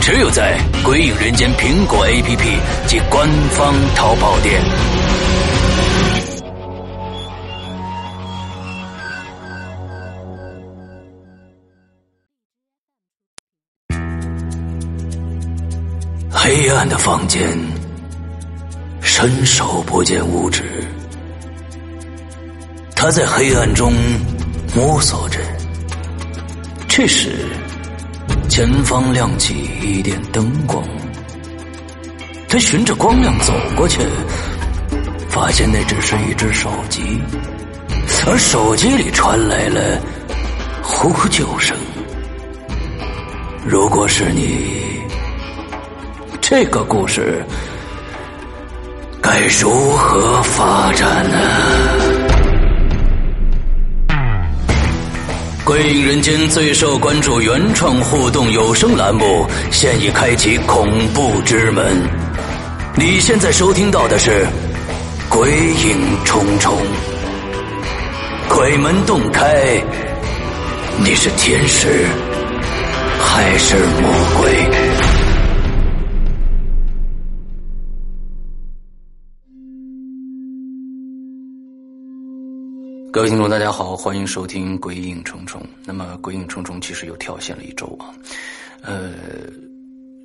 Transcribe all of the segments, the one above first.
只有在《鬼影人间》苹果 APP 及官方淘宝店。黑暗的房间，伸手不见五指。他在黑暗中摸索着。这时。前方亮起一点灯光，他循着光亮走过去，发现那只是一只手机，而手机里传来了呼救声。如果是你，这个故事该如何发展呢？《鬼影人间》最受关注原创互动有声栏目现已开启恐怖之门。你现在收听到的是《鬼影重重》，鬼门洞开，你是天使还是魔鬼？各位听众，大家好，欢迎收听《鬼影重重》。那么，《鬼影重重》其实又跳线了一周啊，呃，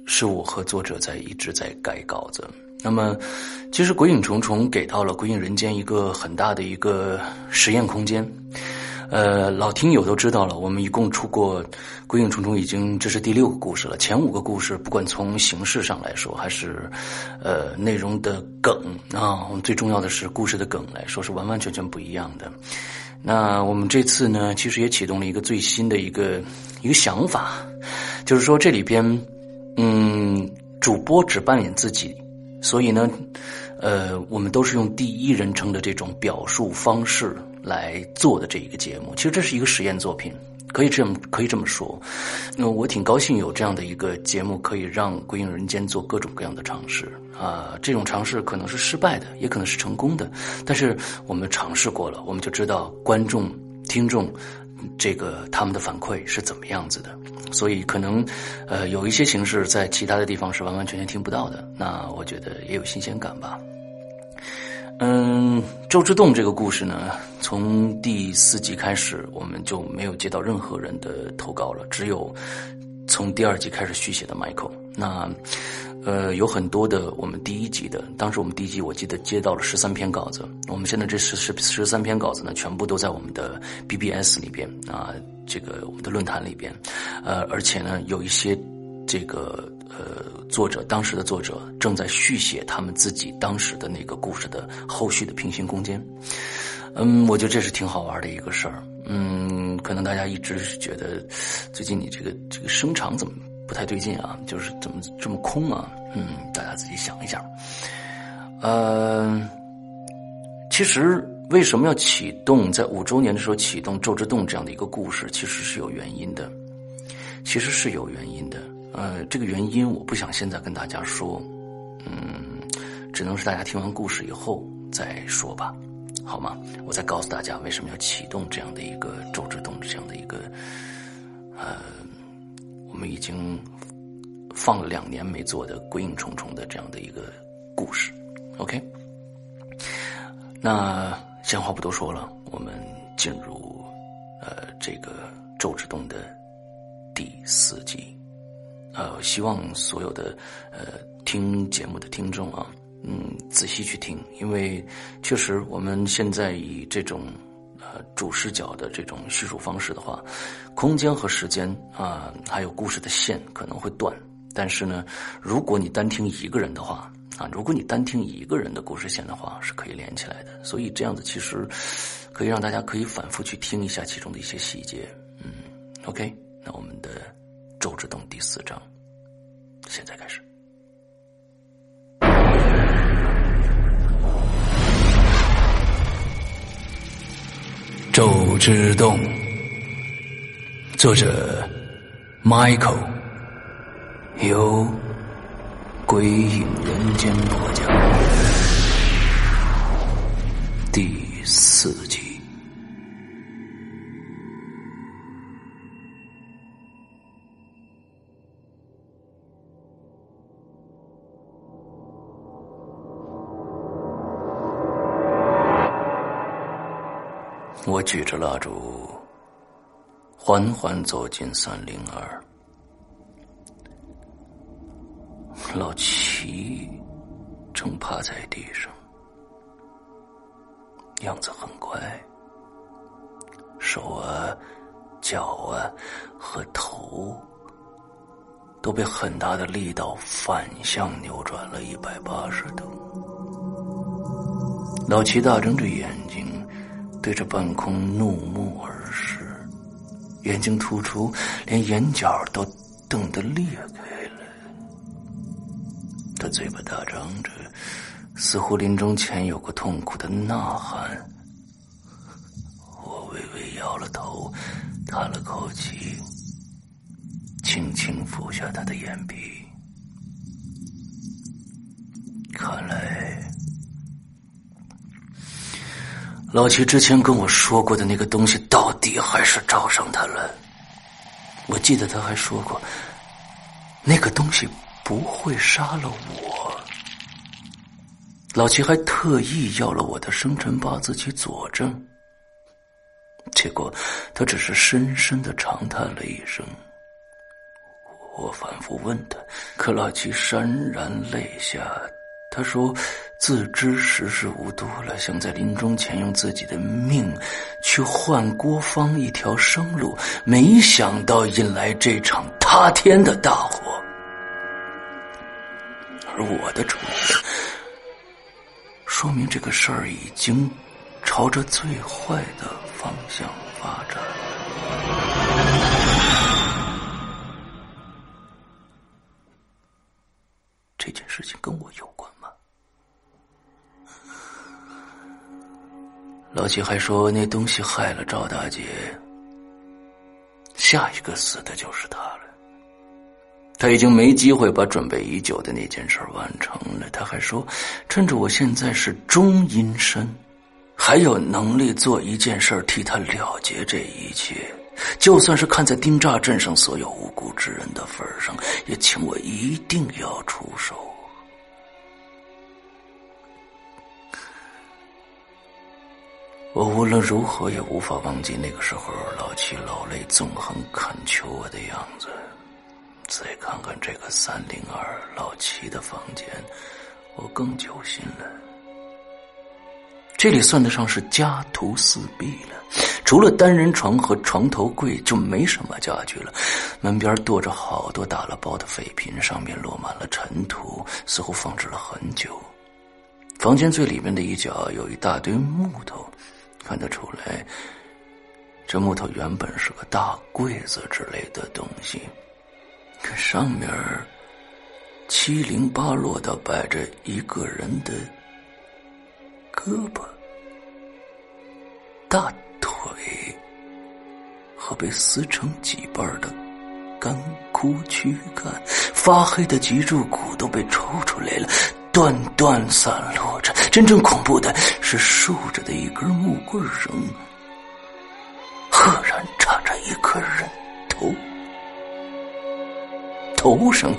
是我和作者在一直在改稿子。那么，其实《鬼影重重》给到了《鬼影人间》一个很大的一个实验空间。呃，老听友都知道了，我们一共出过《鬼影重重》，已经这是第六个故事了。前五个故事，不管从形式上来说，还是呃内容的梗啊，我们最重要的是故事的梗来说，是完完全全不一样的。那我们这次呢，其实也启动了一个最新的一个一个想法，就是说这里边，嗯，主播只扮演自己，所以呢，呃，我们都是用第一人称的这种表述方式。来做的这一个节目，其实这是一个实验作品，可以这么可以这么说。那我挺高兴有这样的一个节目，可以让《归影人间》做各种各样的尝试啊。这种尝试可能是失败的，也可能是成功的，但是我们尝试过了，我们就知道观众、听众这个他们的反馈是怎么样子的。所以可能呃有一些形式在其他的地方是完完全全听不到的，那我觉得也有新鲜感吧。嗯，周之洞这个故事呢，从第四集开始，我们就没有接到任何人的投稿了，只有从第二集开始续写的 Michael。那呃，有很多的我们第一集的，当时我们第一集我记得接到了十三篇稿子，我们现在这十十十三篇稿子呢，全部都在我们的 BBS 里边啊，这个我们的论坛里边，呃，而且呢，有一些这个。呃，作者当时的作者正在续写他们自己当时的那个故事的后续的平行空间。嗯，我觉得这是挺好玩的一个事儿。嗯，可能大家一直是觉得最近你这个这个声场怎么不太对劲啊？就是怎么这么空啊？嗯，大家自己想一下。呃，其实为什么要启动在五周年的时候启动《周之洞》这样的一个故事，其实是有原因的。其实是有原因的。呃，这个原因我不想现在跟大家说，嗯，只能是大家听完故事以后再说吧，好吗？我再告诉大家为什么要启动这样的一个周之洞这样的一个，呃，我们已经放了两年没做的鬼影重重的这样的一个故事，OK？那闲话不多说了，我们进入呃这个周之洞的第四集。呃，希望所有的呃听节目的听众啊，嗯，仔细去听，因为确实我们现在以这种呃主视角的这种叙述方式的话，空间和时间啊，还有故事的线可能会断。但是呢，如果你单听一个人的话啊，如果你单听一个人的故事线的话，是可以连起来的。所以这样子其实可以让大家可以反复去听一下其中的一些细节。嗯，OK，那我们的。周之东第四章，现在开始。周之洞，作者 Michael，由鬼影人间播讲，第四集。举着蜡烛，缓缓走进三零二。老齐正趴在地上，样子很乖，手啊、脚啊和头都被很大的力道反向扭转了一百八十度。老齐大睁着眼睛。对着半空怒目而视，眼睛突出，连眼角都瞪得裂开了。他嘴巴大张着，似乎临终前有过痛苦的呐喊。我微微摇了头，叹了口气，轻轻抚下他的眼皮。看来。老齐之前跟我说过的那个东西，到底还是找上他了。我记得他还说过，那个东西不会杀了我。老齐还特意要了我的生辰八字去佐证，结果他只是深深的长叹了一声。我反复问他，可老齐潸然泪下。他说：“自知时日无多了，想在临终前用自己的命去换郭芳一条生路，没想到引来这场塌天的大祸。而我的主意，说明这个事儿已经朝着最坏的方向发展。这件事情跟我有老七还说那东西害了赵大姐，下一个死的就是他了。他已经没机会把准备已久的那件事完成了。他还说，趁着我现在是中阴身，还有能力做一件事替他了结这一切，就算是看在丁栅镇上所有无辜之人的份上，也请我一定要出手。我无论如何也无法忘记那个时候老七老泪纵横恳求我的样子。再看看这个三零二老七的房间，我更揪心了。这里算得上是家徒四壁了，除了单人床和床头柜，就没什么家具了。门边垛着好多打了包的废品，上面落满了尘土，似乎放置了很久。房间最里面的一角有一大堆木头。看得出来，这木头原本是个大柜子之类的东西，可上面七零八落的摆着一个人的胳膊、大腿和被撕成几瓣的干枯躯干，发黑的脊柱骨都被抽出来了。断断散落着，真正恐怖的是竖着的一根木棍上，赫然插着一颗人头，头上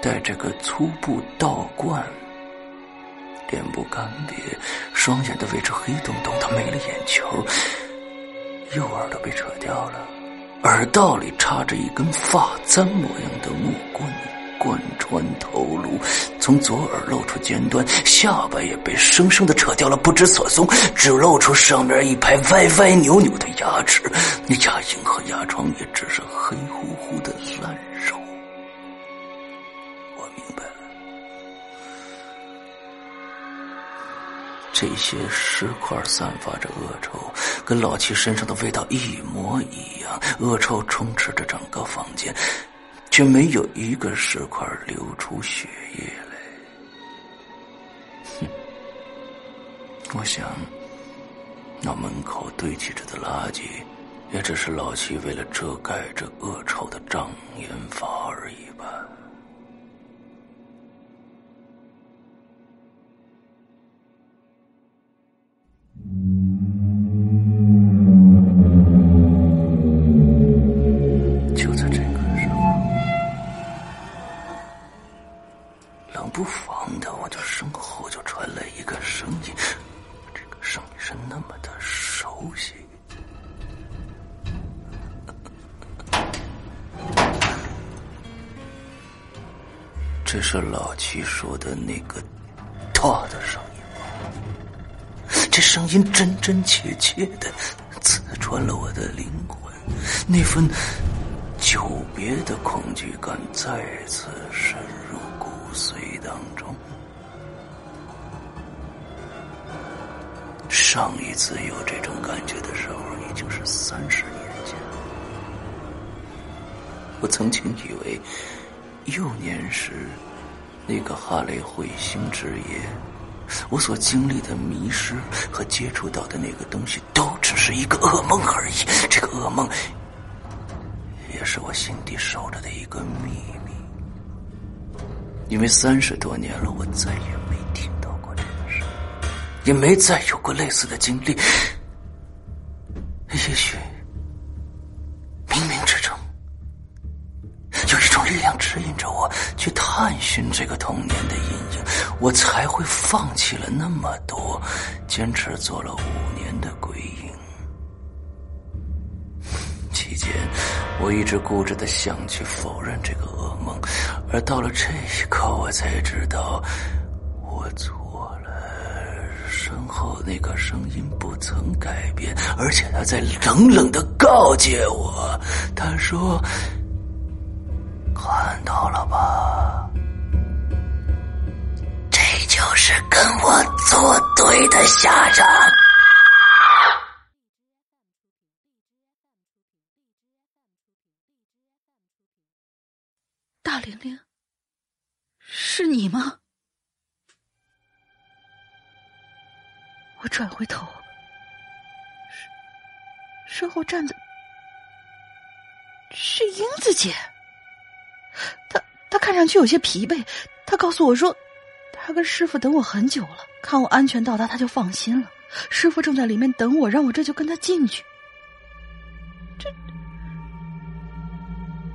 戴着个粗布道冠，脸部干瘪，双眼的位置黑洞洞的，没了眼球，右耳朵被扯掉了，耳道里插着一根发簪模样的木棍。贯穿头颅，从左耳露出尖端，下巴也被生生的扯掉了，不知所踪，只露出上面一排歪歪扭扭的牙齿，那牙龈和牙床也只是黑乎乎的烂肉。我明白了，这些尸块散发着恶臭，跟老七身上的味道一模一样，恶臭充斥着整个房间。却没有一个石块流出血液来。哼，我想，那门口堆积着的垃圾，也只是老七为了遮盖这恶臭的障眼法分久别的恐惧感再次深入骨髓当中。上一次有这种感觉的时候，已经是三十年前。我曾经以为，幼年时那个哈雷彗星之夜，我所经历的迷失和接触到的那个东西，都只是一个噩梦而已。这个噩梦，也是我心底守着的一个秘密。因为三十多年了，我再也没听到过这个事。也没再有过类似的经历。也许冥冥之中有一种力量指引着我去探寻这个童年的阴影，我才会放弃了那么多，坚持做了五年我一直固执的想去否认这个噩梦，而到了这一刻，我才知道我错了。身后那个声音不曾改变，而且他在冷冷的告诫我：“他说，看到了吧，这就是跟我作对的下场。”大玲玲，是你吗？我转回头，身后站的是英子姐。她她看上去有些疲惫，她告诉我说，她跟师傅等我很久了，看我安全到达，她就放心了。师傅正在里面等我，让我这就跟他进去。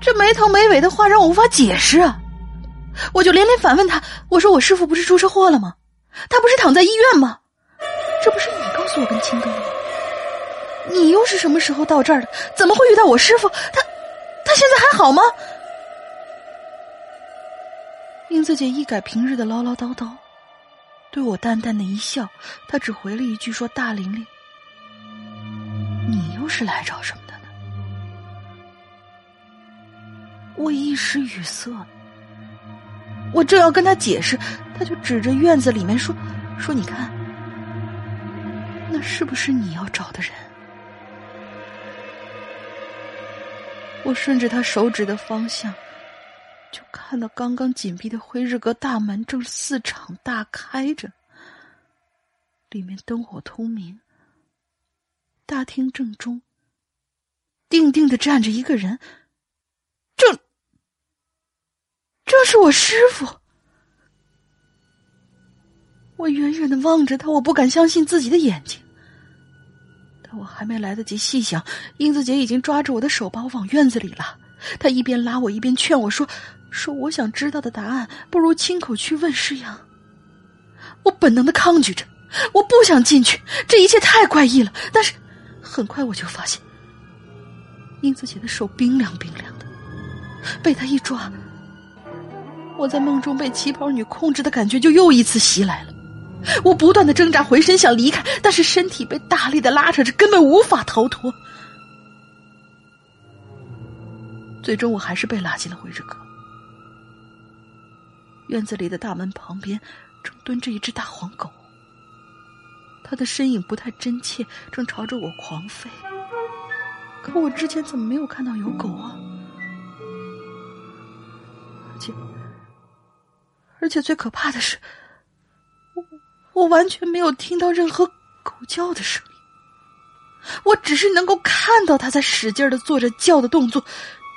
这没头没尾的话让我无法解释啊！我就连连反问他，我说我师傅不是出车祸了吗？他不是躺在医院吗？这不是你告诉我跟青哥的吗？你又是什么时候到这儿的？怎么会遇到我师傅？他他现在还好吗？英子姐一改平日的唠唠叨叨，对我淡淡的一笑，她只回了一句说：“大玲玲，你又是来找什么我一时语塞，我正要跟他解释，他就指着院子里面说：“说你看。”那是不是你要找的人？我顺着他手指的方向，就看到刚刚紧闭的灰日阁大门正四敞大开着，里面灯火通明。大厅正中，定定的站着一个人，正正是我师傅。我远远的望着他，我不敢相信自己的眼睛。但我还没来得及细想，英子姐已经抓着我的手把我往院子里拉。她一边拉我，一边劝我说：“说我想知道的答案，不如亲口去问师阳。”我本能的抗拒着，我不想进去，这一切太怪异了。但是很快我就发现，英子姐的手冰凉冰凉的，被她一抓，我在梦中被旗袍女控制的感觉就又一次袭来了。我不断的挣扎，回身想离开，但是身体被大力的拉扯着，根本无法逃脱。最终，我还是被拉进了回日阁。院子里的大门旁边，正蹲着一只大黄狗。它的身影不太真切，正朝着我狂吠。可我之前怎么没有看到有狗啊？而且，而且最可怕的是。我我完全没有听到任何狗叫的声音。我只是能够看到他在使劲的做着叫的动作，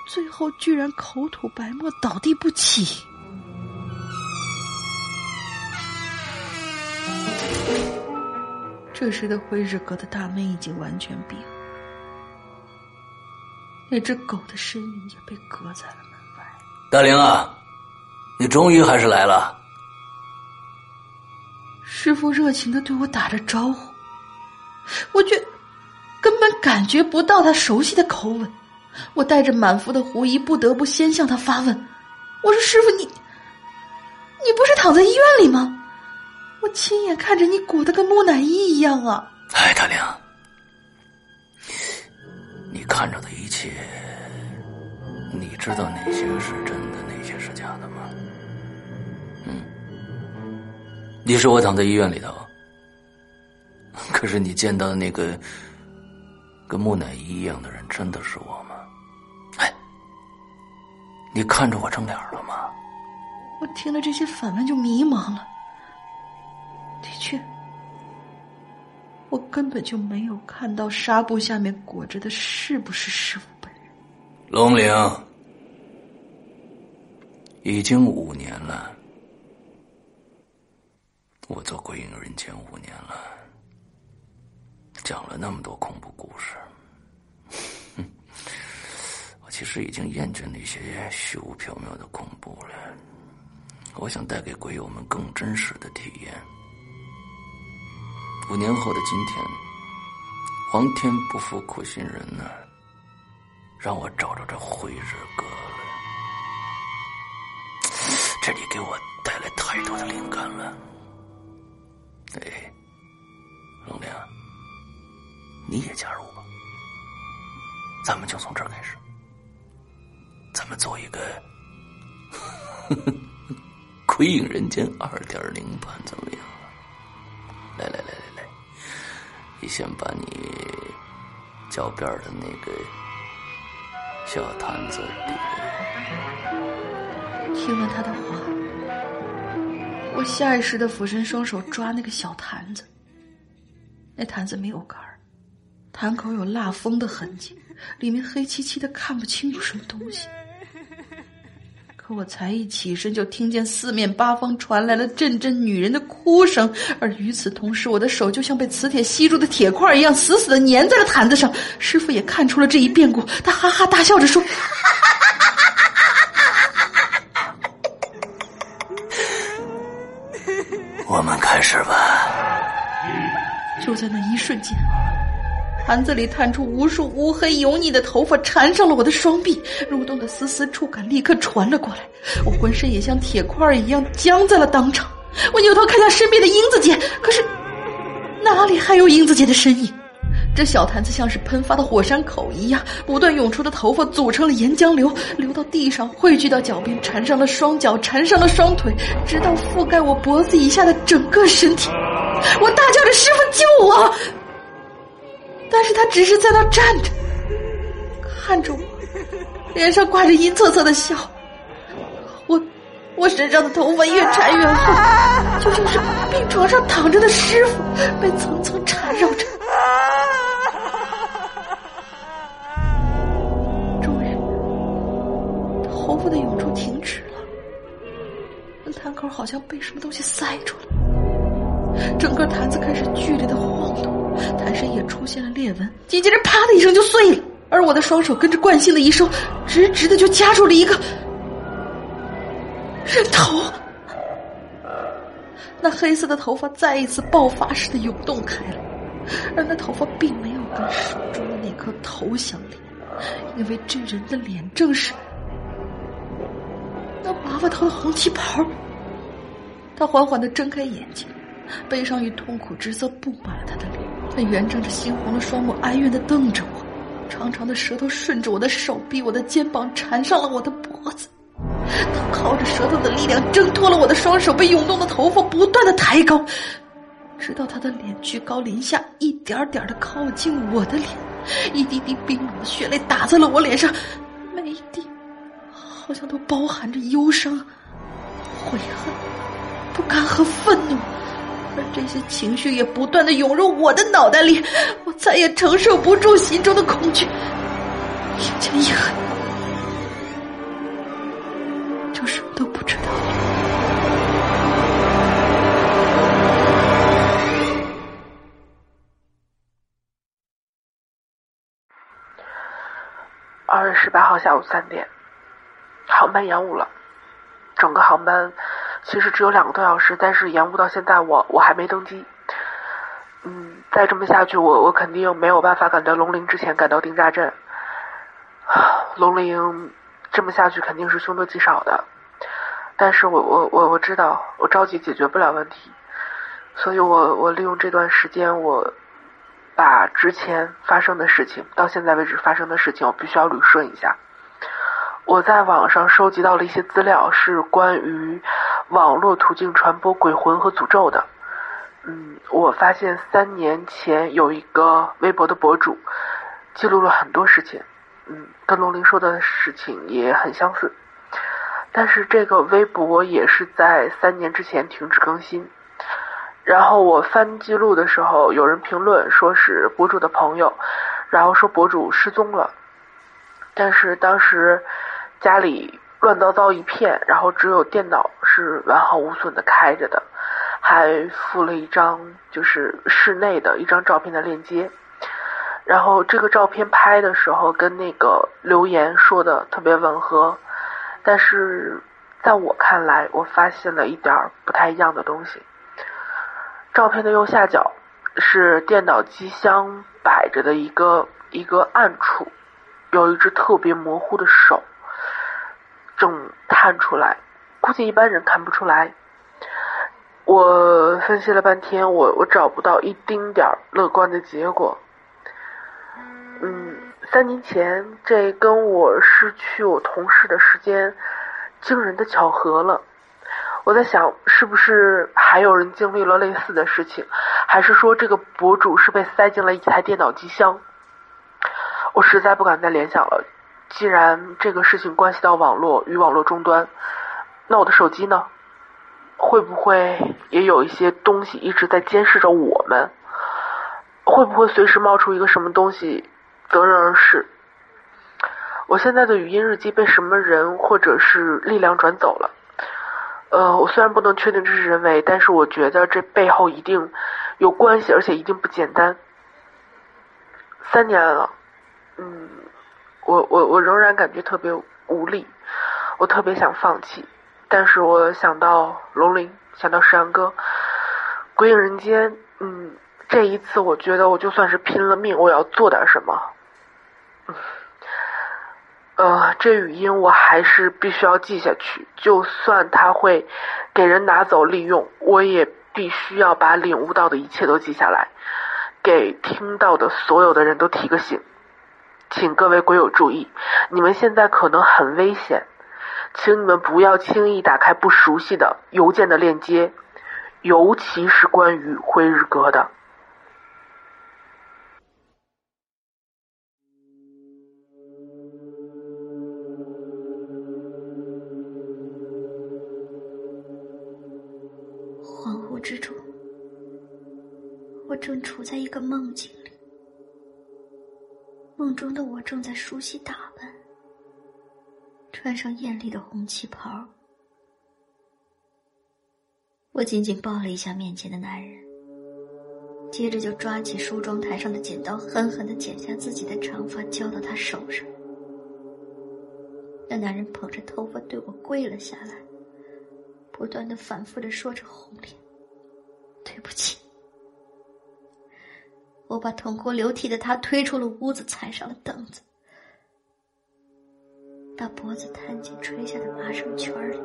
最后居然口吐白沫，倒地不起。这时的灰日阁的大门已经完全闭合，那只狗的身影也被隔在了门外。大玲啊，你终于还是来了。师傅热情的对我打着招呼，我却根本感觉不到他熟悉的口吻。我带着满腹的狐疑，不得不先向他发问：“我说师傅，你你不是躺在医院里吗？”我亲眼看着你裹得跟木乃伊一样啊！哎，大娘，你看着的一切，你知道哪些是真的，哪些是假的吗？你说我躺在医院里头，可是你见到的那个跟木乃伊一样的人，真的是我吗？哎，你看着我正脸了吗？我听了这些反问就迷茫了。的确，我根本就没有看到纱布下面裹着的是不是师傅本人。龙陵，已经五年了，我做鬼影人间五年了，讲了那么多恐怖故事，我其实已经厌倦那些虚无缥缈的恐怖了。我想带给鬼友们更真实的体验。五年后的今天，皇天不负苦心人呢，让我找着这灰日阁了。这里给我带来太多的灵感了。哎，龙玲，你也加入吧，咱们就从这儿开始，咱们做一个 《鬼影人间》二点零版，怎么样？来来来来来。你先把你脚边的那个小坛子递给听了他的话，我下意识的俯身双手抓那个小坛子。那坛子没有盖儿，坛口有蜡封的痕迹，里面黑漆漆的，看不清有什么东西。可我才一起身，就听见四面八方传来了阵阵女人的哭声，而与此同时，我的手就像被磁铁吸住的铁块一样，死死的粘在了坛子上。师傅也看出了这一变故，他哈哈大笑着说：“ 是吧。”就在那一瞬间。盘子里探出无数乌黑油腻的头发，缠上了我的双臂，蠕动的丝丝触感立刻传了过来，我浑身也像铁块一样僵在了当场。我扭头看向身边的英子姐，可是哪里还有英子姐的身影？这小坛子像是喷发的火山口一样，不断涌出的头发组成了岩浆流，流到地上，汇聚到脚边，缠上了双脚，缠上了双腿，直到覆盖我脖子以下的整个身体。我大叫着：“师傅，救我！”但是他只是在那站着，看着我，脸上挂着阴恻恻的笑。我，我身上的头发越缠越厚，就像是病床上躺着的师傅被层层缠绕着。啊头发的涌出停止了，那坛口好像被什么东西塞住了，整个坛子开始剧烈的晃动。坛身也出现了裂纹，紧接着啪的一声就碎了，而我的双手跟着惯性的一收，直直的就夹住了一个人头。那黑色的头发再一次爆发似的涌动开了，而那头发并没有跟手中的那颗头相连，因为这人的脸正是那娃娃头的红旗袍。他缓缓的睁开眼睛，悲伤与痛苦之色布满了他的脸。他圆睁着猩红的双目，哀怨的瞪着我，长长的舌头顺着我的手臂、我的肩膀缠上了我的脖子。他靠着舌头的力量挣脱了我的双手，被涌动的头发不断的抬高，直到他的脸居高临下，一点点的靠近我的脸，一滴滴冰冷的血泪打在了我脸上，好像都包含着忧伤、悔恨、不甘和愤怒。而这些情绪也不断的涌入我的脑袋里，我再也承受不住心中的恐惧，眼前一黑，就什么都不知道。二月十八号下午三点，航班延误了。整个航班其实只有两个多小时，但是延误到现在，我我还没登机。嗯，再这么下去，我我肯定没有办法赶到龙陵之前赶到定扎镇。龙陵这么下去肯定是凶多吉少的，但是我我我我知道我着急解决不了问题，所以我我利用这段时间我。把之前发生的事情，到现在为止发生的事情，我必须要捋顺一下。我在网上收集到了一些资料，是关于网络途径传播鬼魂和诅咒的。嗯，我发现三年前有一个微博的博主记录了很多事情，嗯，跟龙鳞说的事情也很相似。但是这个微博也是在三年之前停止更新。然后我翻记录的时候，有人评论说是博主的朋友，然后说博主失踪了。但是当时家里乱糟糟一片，然后只有电脑是完好无损的开着的，还附了一张就是室内的一张照片的链接。然后这个照片拍的时候跟那个留言说的特别吻合，但是在我看来，我发现了一点不太一样的东西。照片的右下角是电脑机箱摆着的一个一个暗处，有一只特别模糊的手正探出来，估计一般人看不出来。我分析了半天，我我找不到一丁点儿乐观的结果。嗯，三年前这跟我失去我同事的时间惊人的巧合了。我在想，是不是还有人经历了类似的事情，还是说这个博主是被塞进了一台电脑机箱？我实在不敢再联想了。既然这个事情关系到网络与网络终端，那我的手机呢？会不会也有一些东西一直在监视着我们？会不会随时冒出一个什么东西得人而噬？我现在的语音日记被什么人或者是力量转走了？呃，我虽然不能确定这是人为，但是我觉得这背后一定有关系，而且一定不简单。三年了，嗯，我我我仍然感觉特别无力，我特别想放弃，但是我想到龙鳞，想到石阳哥，鬼影人间，嗯，这一次我觉得我就算是拼了命，我要做点什么。呃，这语音我还是必须要记下去，就算他会给人拿走利用，我也必须要把领悟到的一切都记下来，给听到的所有的人都提个醒。请各位鬼友注意，你们现在可能很危险，请你们不要轻易打开不熟悉的邮件的链接，尤其是关于辉日哥的。恍惚之中，我正处在一个梦境。梦中的我正在梳洗打扮，穿上艳丽的红旗袍。我紧紧抱了一下面前的男人，接着就抓起梳妆台上的剪刀，狠狠的剪下自己的长发，交到他手上。那男人捧着头发对我跪了下来，不断的反复的说着红脸。对不起，我把痛哭流涕的他推出了屋子，踩上了凳子，把脖子探进垂下的麻绳圈里，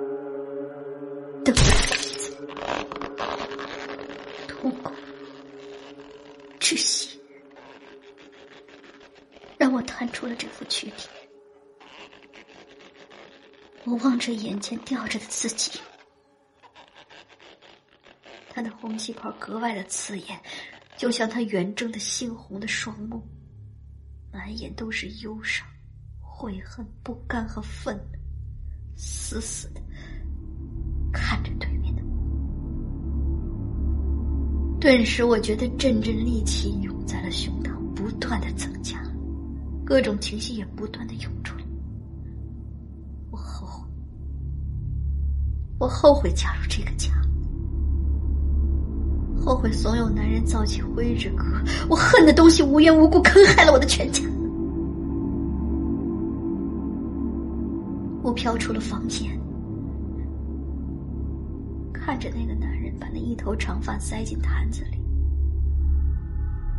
痛苦、窒息，让我弹出了这副躯体。我望着眼前吊着的自己。他的红旗袍格外的刺眼，就像他圆睁的猩红的双目，满眼都是忧伤、悔恨、不甘和愤怒，死死的看着对面的我。顿时我觉得阵阵戾气涌在了胸膛，不断的增加，各种情绪也不断的涌出来。我后悔，我后悔加入这个家，后悔怂恿男人造起辉日阁，我恨的东西无缘无故坑害了我的全家。我飘出了房间，看着那个男人把那一头长发塞进坛子里，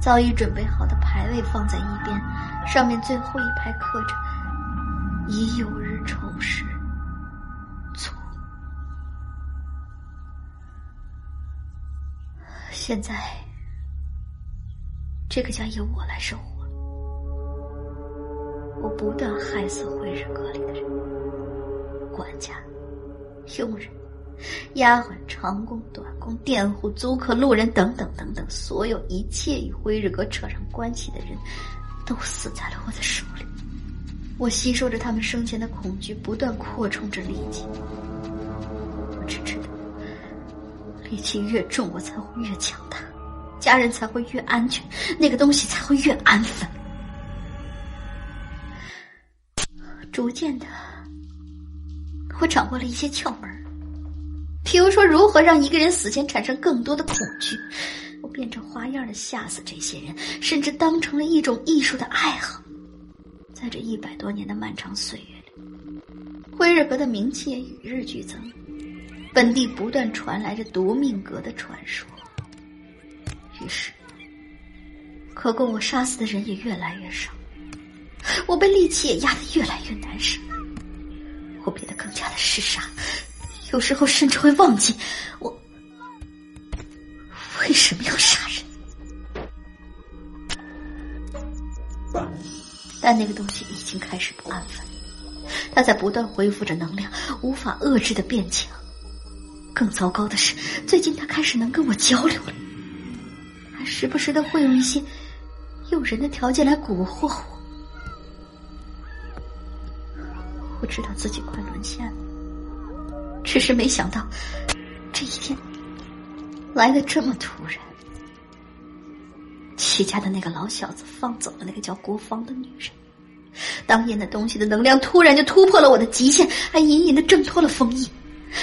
早已准备好的牌位放在一边，上面最后一排刻着“已有日丑时，现在，这个家由我来守护。我不断害死会日阁里的人。管家、佣人、丫鬟、长工、短工、佃户、租客、路人等等等等，所有一切与辉日阁扯上关系的人，都死在了我的手里。我吸收着他们生前的恐惧，不断扩充着力气。我只知，戾气越重，我才会越强大，家人才会越安全，那个东西才会越安分。逐渐的。我掌握了一些窍门，比如说如何让一个人死前产生更多的恐惧。我变着花样的吓死这些人，甚至当成了一种艺术的爱好。在这一百多年的漫长岁月里，辉日阁的名气也与日俱增，本地不断传来着夺命阁的传说。于是，可供我杀死的人也越来越少，我被戾气也压得越来越难受。我变得更加的嗜杀，有时候甚至会忘记我为什么要杀人。但那个东西已经开始不安分，它在不断恢复着能量，无法遏制的变强。更糟糕的是，最近他开始能跟我交流了，还时不时的会用一些诱人的条件来蛊惑我。我知道自己快沦陷了，只是没想到这一天来的这么突然。齐家的那个老小子放走了那个叫郭芳的女人，当年那东西的能量突然就突破了我的极限，还隐隐的挣脱了封印。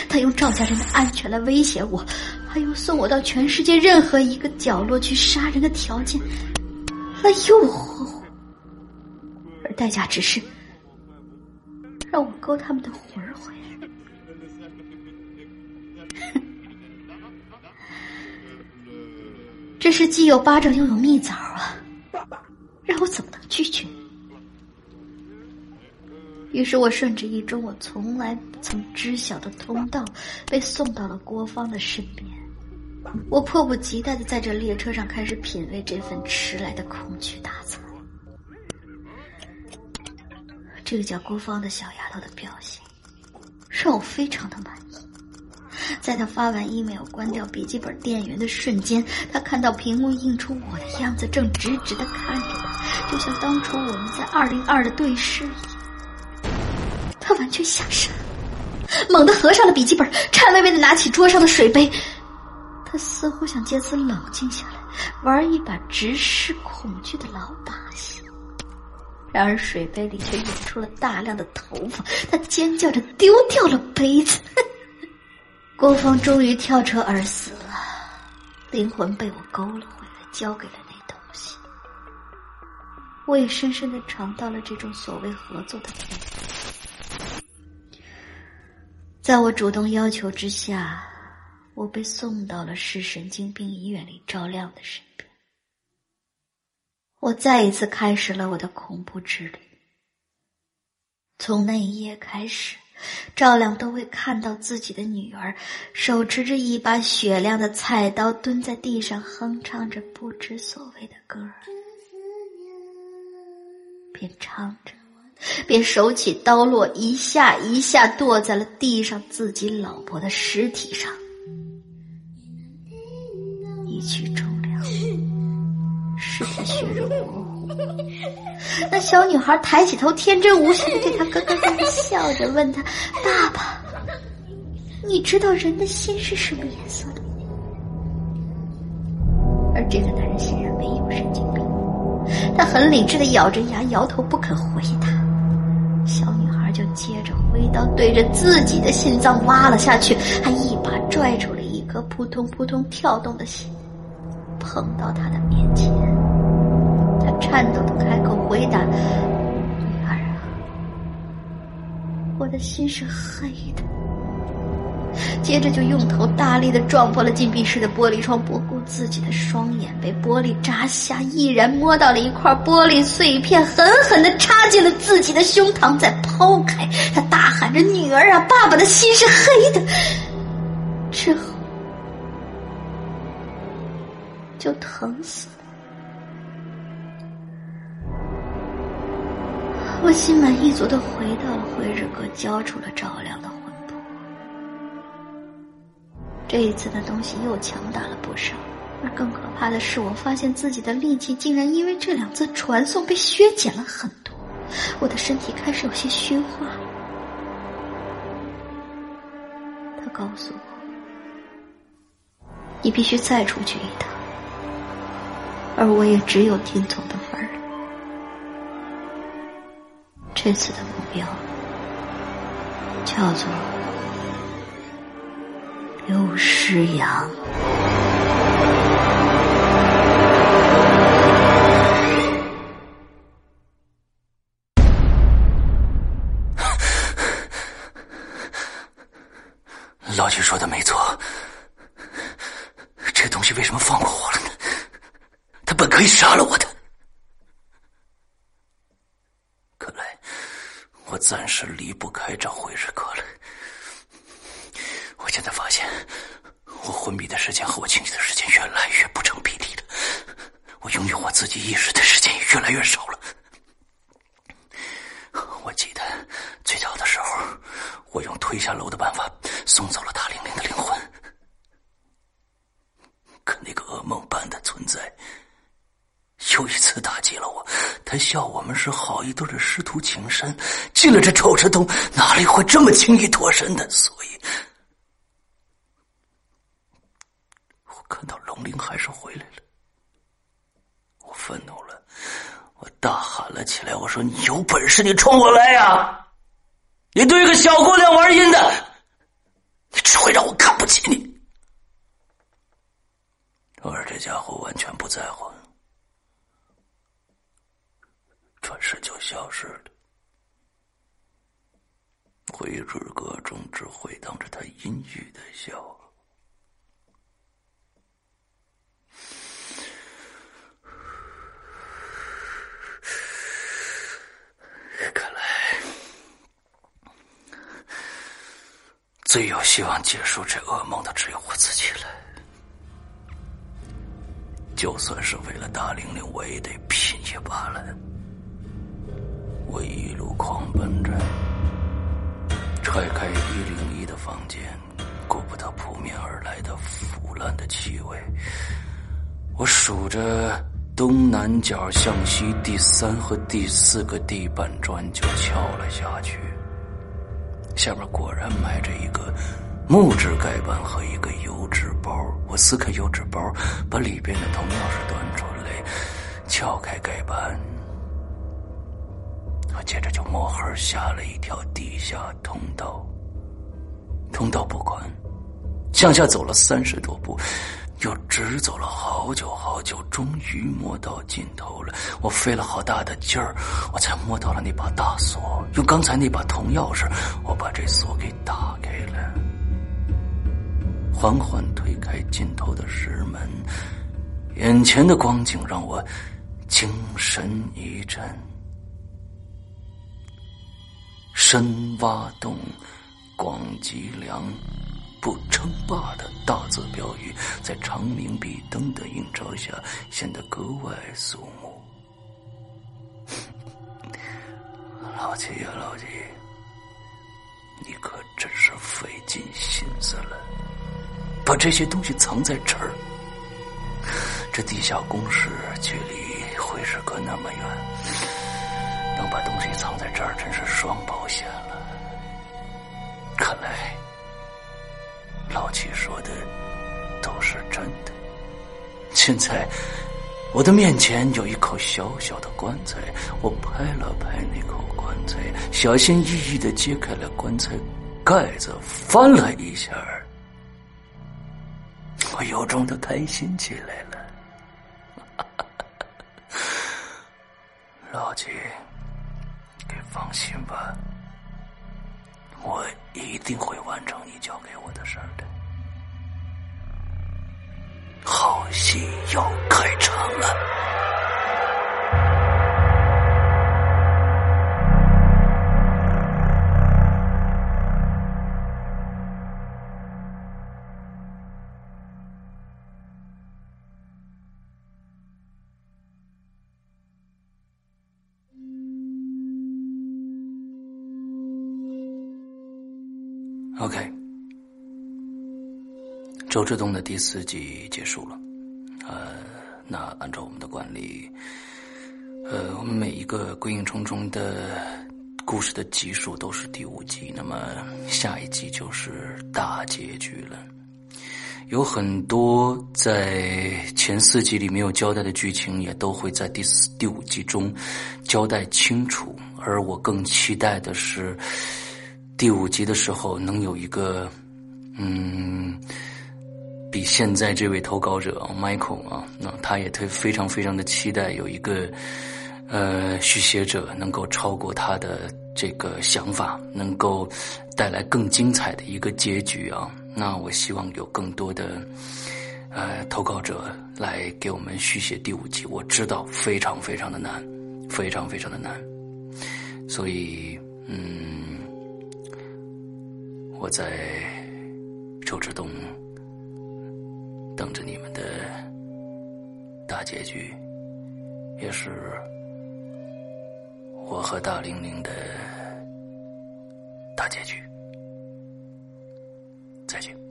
他用赵家人的安全来威胁我，还有送我到全世界任何一个角落去杀人的条件来诱惑我，而代价只是。让我勾他们的魂儿回来。这是既有巴掌又有蜜枣啊，让我怎么能拒绝？于是我顺着一种我从来不曾知晓的通道，被送到了郭芳的身边。我迫不及待的在这列车上开始品味这份迟来的恐惧大餐。这个叫郭芳的小丫头的表现让我非常的满意。在她发完 email、关掉笔记本电源的瞬间，她看到屏幕映出我的样子，正直直的看着她，就像当初我们在二零二的对视一样。她完全吓傻，猛地合上了笔记本，颤巍巍的拿起桌上的水杯。他似乎想借此冷静下来，玩一把直视恐惧的老把戏。然而水杯里却涌出了大量的头发，他尖叫着丢掉了杯子。郭峰终于跳车而死了，灵魂被我勾了回来，交给了那东西。我也深深的尝到了这种所谓合作的甜。在我主动要求之下，我被送到了市神经病医院里赵亮的身边。我再一次开始了我的恐怖之旅。从那一夜开始，赵亮都会看到自己的女儿手持着一把雪亮的菜刀，蹲在地上哼唱着不知所谓的歌儿，边唱着，便手起刀落，一下一下剁在了地上自己老婆的尸体上，一曲终了。尸体血肉模糊，那小女孩抬起头，天真无邪的对他咯咯咯的笑着，问他：“爸爸，你知道人的心是什么颜色的？”而这个男人显然没有神经病，他很理智的咬着牙，摇头不肯回答。接着挥刀对着自己的心脏挖了下去，还一把拽出了一颗扑通扑通跳动的心，捧到他的面前。他颤抖的开口回答：“女儿啊，我的心是黑的。”接着就用头大力的撞破了禁闭室的玻璃窗，不顾自己的双眼被玻璃扎瞎，毅然摸到了一块玻璃碎片，狠狠的插进了自己的胸膛，再抛开。他大喊着：“女儿啊，爸爸的心是黑的。”之后就疼死了。我心满意足的回到了辉日阁，交出了赵亮的。这一次的东西又强大了不少，而更可怕的是，我发现自己的力气竟然因为这两次传送被削减了很多，我的身体开始有些虚化。他告诉我：“你必须再出去一趟。”而我也只有听从的份儿了。这次的目标叫做。刘诗阳，老徐说的没错，这东西为什么放过我了呢？他本可以杀了我的，看来我暂时离不开这回日阁了。现在发现，我昏迷的时间和我清醒的时间越来越不成比例了。我拥有我自己意识的时间也越来越少了。我记得最早的时候，我用推下楼的办法送走了大玲玲的灵魂。可那个噩梦般的存在，又一次打击了我。他笑我们是好一对的师徒情深，进了这臭石洞，哪里会这么轻易脱身的以。看到龙鳞还是回来了，我愤怒了，我大喊了起来：“我说是，你冲我来呀！你对一个小姑娘玩阴的，你只会让我看不起你。”而这家伙完全不在乎，转身就消失了。回日阁中只回荡着他阴郁的笑。最有希望结束这噩梦的只有我自己了。就算是为了大玲玲，我也得拼一把了。我一路狂奔着，踹开一零一的房间，顾不得扑面而来的腐烂的气味。我数着东南角向西第三和第四个地板砖，就敲了下去。下面果然埋着一个木质盖板和一个油纸包。我撕开油纸包，把里边的铜钥匙端出来，撬开盖板。我接着就摸黑下了一条地下通道。通道不宽，向下走了三十多步。又直走了好久好久，终于摸到尽头了。我费了好大的劲儿，我才摸到了那把大锁。用刚才那把铜钥匙，我把这锁给打开了。缓缓推开尽头的石门，眼前的光景让我精神一振。深挖洞，广积粮。不称霸的大字标语，在长明壁灯的映照下显得格外肃穆。老七呀，老七，你可真是费尽心思了，把这些东西藏在这儿。这地下工事距离会日阁那么远，能把东西藏在这儿，真是双保险了。看来。老七说的都是真的，现在，我的面前有一口小小的棺材，我拍了拍那口棺材，小心翼翼的揭开了棺材盖子，翻了一下我由衷的开心起来了。老吉，你放心吧，我一定会完成你交给我的事儿的。好戏要开场了。周志东的第四集结束了。呃，那按照我们的惯例，呃，我们每一个《鬼影重重》的故事的集数都是第五集，那么下一集就是大结局了。有很多在前四集里没有交代的剧情，也都会在第四、第五集中交代清楚。而我更期待的是。第五集的时候，能有一个，嗯，比现在这位投稿者 Michael 啊，那他也特非常非常的期待有一个，呃，续写者能够超过他的这个想法，能够带来更精彩的一个结局啊。那我希望有更多的，呃，投稿者来给我们续写第五集。我知道非常非常的难，非常非常的难，所以，嗯。我在周之东等着你们的大结局，也是我和大玲玲的大结局。再见。